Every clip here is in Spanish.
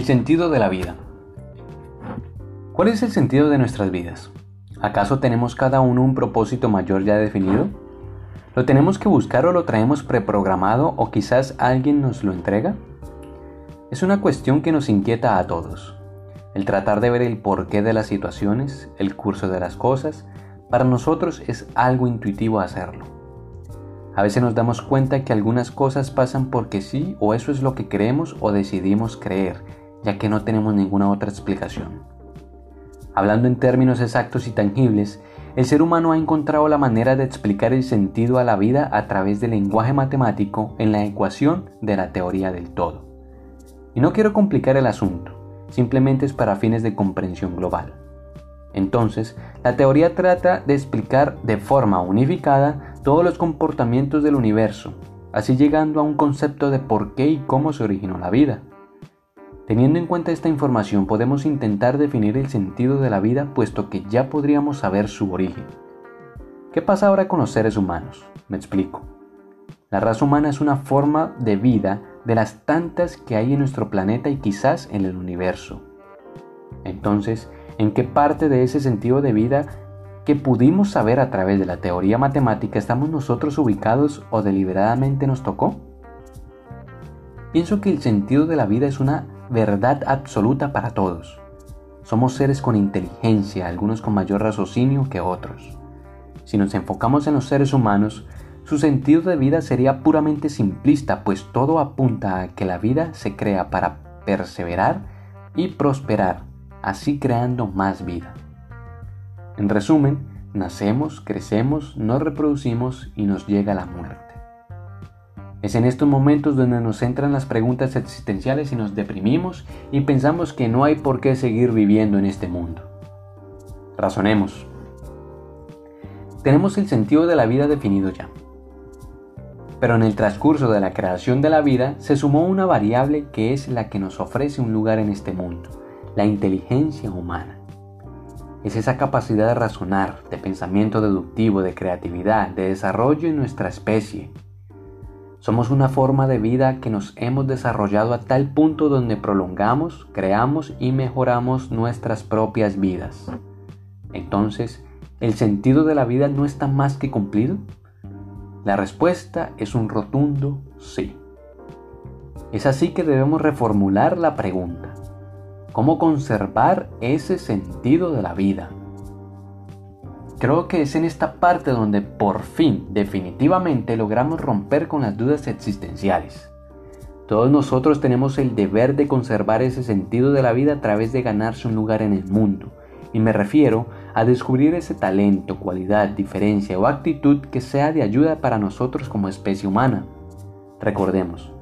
El sentido de la vida. ¿Cuál es el sentido de nuestras vidas? ¿Acaso tenemos cada uno un propósito mayor ya definido? ¿Lo tenemos que buscar o lo traemos preprogramado o quizás alguien nos lo entrega? Es una cuestión que nos inquieta a todos. El tratar de ver el porqué de las situaciones, el curso de las cosas, para nosotros es algo intuitivo hacerlo. A veces nos damos cuenta que algunas cosas pasan porque sí o eso es lo que creemos o decidimos creer ya que no tenemos ninguna otra explicación. Hablando en términos exactos y tangibles, el ser humano ha encontrado la manera de explicar el sentido a la vida a través del lenguaje matemático en la ecuación de la teoría del todo. Y no quiero complicar el asunto, simplemente es para fines de comprensión global. Entonces, la teoría trata de explicar de forma unificada todos los comportamientos del universo, así llegando a un concepto de por qué y cómo se originó la vida. Teniendo en cuenta esta información podemos intentar definir el sentido de la vida puesto que ya podríamos saber su origen. ¿Qué pasa ahora con los seres humanos? Me explico. La raza humana es una forma de vida de las tantas que hay en nuestro planeta y quizás en el universo. Entonces, ¿en qué parte de ese sentido de vida que pudimos saber a través de la teoría matemática estamos nosotros ubicados o deliberadamente nos tocó? Pienso que el sentido de la vida es una verdad absoluta para todos. Somos seres con inteligencia, algunos con mayor raciocinio que otros. Si nos enfocamos en los seres humanos, su sentido de vida sería puramente simplista, pues todo apunta a que la vida se crea para perseverar y prosperar, así creando más vida. En resumen, nacemos, crecemos, nos reproducimos y nos llega la muerte. Es en estos momentos donde nos entran las preguntas existenciales y nos deprimimos y pensamos que no hay por qué seguir viviendo en este mundo. Razonemos. Tenemos el sentido de la vida definido ya. Pero en el transcurso de la creación de la vida se sumó una variable que es la que nos ofrece un lugar en este mundo, la inteligencia humana. Es esa capacidad de razonar, de pensamiento deductivo, de creatividad, de desarrollo en nuestra especie, somos una forma de vida que nos hemos desarrollado a tal punto donde prolongamos, creamos y mejoramos nuestras propias vidas. Entonces, ¿el sentido de la vida no está más que cumplido? La respuesta es un rotundo sí. Es así que debemos reformular la pregunta. ¿Cómo conservar ese sentido de la vida? Creo que es en esta parte donde por fin, definitivamente, logramos romper con las dudas existenciales. Todos nosotros tenemos el deber de conservar ese sentido de la vida a través de ganarse un lugar en el mundo, y me refiero a descubrir ese talento, cualidad, diferencia o actitud que sea de ayuda para nosotros como especie humana. Recordemos,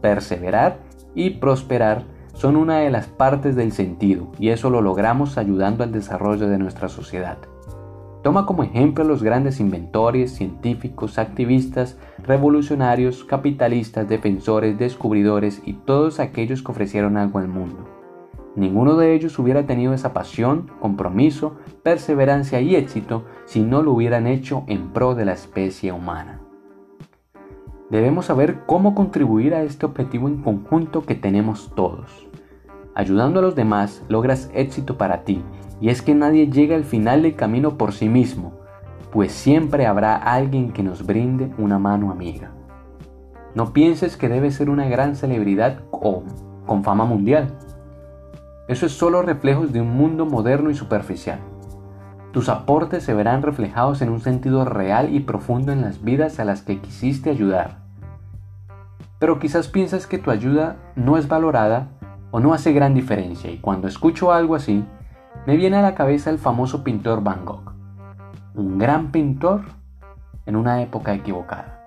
perseverar y prosperar son una de las partes del sentido, y eso lo logramos ayudando al desarrollo de nuestra sociedad. Toma como ejemplo a los grandes inventores, científicos, activistas, revolucionarios, capitalistas, defensores, descubridores y todos aquellos que ofrecieron algo al mundo. Ninguno de ellos hubiera tenido esa pasión, compromiso, perseverancia y éxito si no lo hubieran hecho en pro de la especie humana. Debemos saber cómo contribuir a este objetivo en conjunto que tenemos todos. Ayudando a los demás logras éxito para ti y es que nadie llega al final del camino por sí mismo, pues siempre habrá alguien que nos brinde una mano amiga. No pienses que debes ser una gran celebridad o con fama mundial. Eso es solo reflejos de un mundo moderno y superficial. Tus aportes se verán reflejados en un sentido real y profundo en las vidas a las que quisiste ayudar. Pero quizás piensas que tu ayuda no es valorada o no hace gran diferencia y cuando escucho algo así, me viene a la cabeza el famoso pintor Van Gogh, un gran pintor en una época equivocada.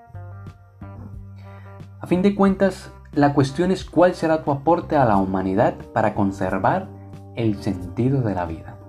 A fin de cuentas, la cuestión es cuál será tu aporte a la humanidad para conservar el sentido de la vida.